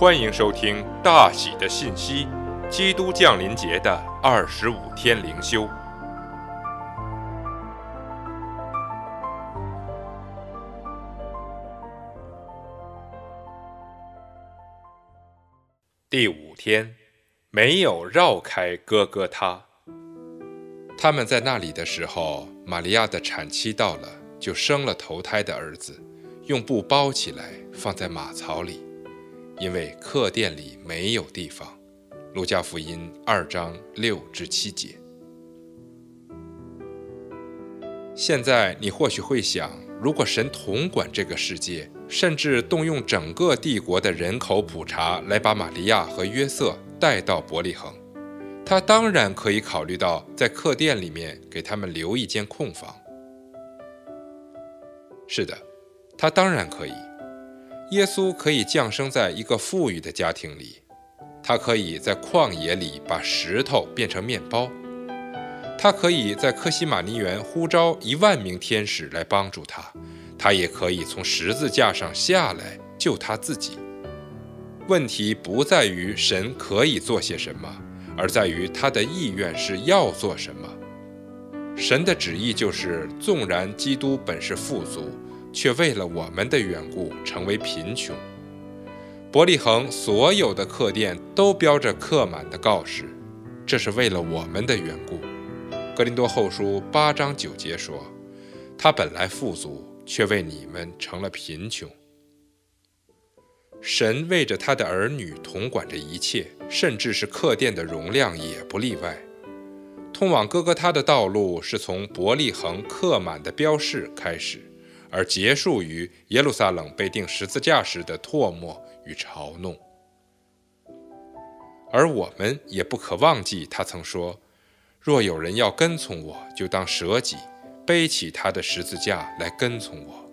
欢迎收听大喜的信息——基督降临节的二十五天灵修。第五天，没有绕开哥哥他。他们在那里的时候，玛利亚的产期到了，就生了头胎的儿子，用布包起来，放在马槽里，因为客店里没有地方。路加福音二章六至七节。现在你或许会想，如果神统管这个世界，甚至动用整个帝国的人口普查来把玛利亚和约瑟带到伯利恒。他当然可以考虑到在客店里面给他们留一间空房。是的，他当然可以。耶稣可以降生在一个富裕的家庭里，他可以在旷野里把石头变成面包，他可以在科西玛尼园呼召一万名天使来帮助他，他也可以从十字架上下来救他自己。问题不在于神可以做些什么。而在于他的意愿是要做什么。神的旨意就是，纵然基督本是富足，却为了我们的缘故成为贫穷。伯利恒所有的客店都标着客满的告示，这是为了我们的缘故。格林多后书八章九节说：“他本来富足，却为你们成了贫穷。”神为着他的儿女统管着一切，甚至是客店的容量也不例外。通往哥哥他的道路是从伯利恒客满的标示开始，而结束于耶路撒冷被钉十字架时的唾沫与嘲弄。而我们也不可忘记，他曾说：“若有人要跟从我，就当舍己，背起他的十字架来跟从我。”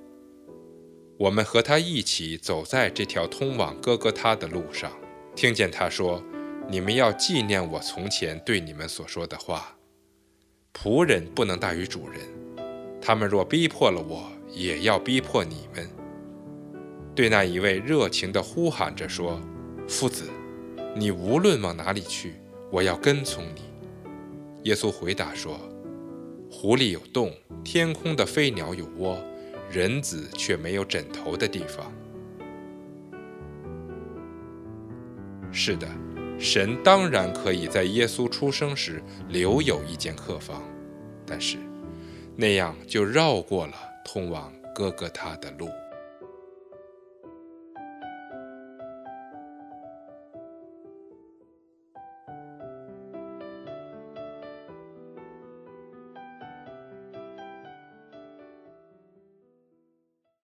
我们和他一起走在这条通往哥哥他的路上，听见他说：“你们要纪念我从前对你们所说的话。仆人不能大于主人，他们若逼迫了我，也要逼迫你们。”对那一位热情地呼喊着说：“夫子，你无论往哪里去，我要跟从你。”耶稣回答说：“湖里有洞，天空的飞鸟有窝。”人子却没有枕头的地方。是的，神当然可以在耶稣出生时留有一间客房，但是那样就绕过了通往哥哥他的路。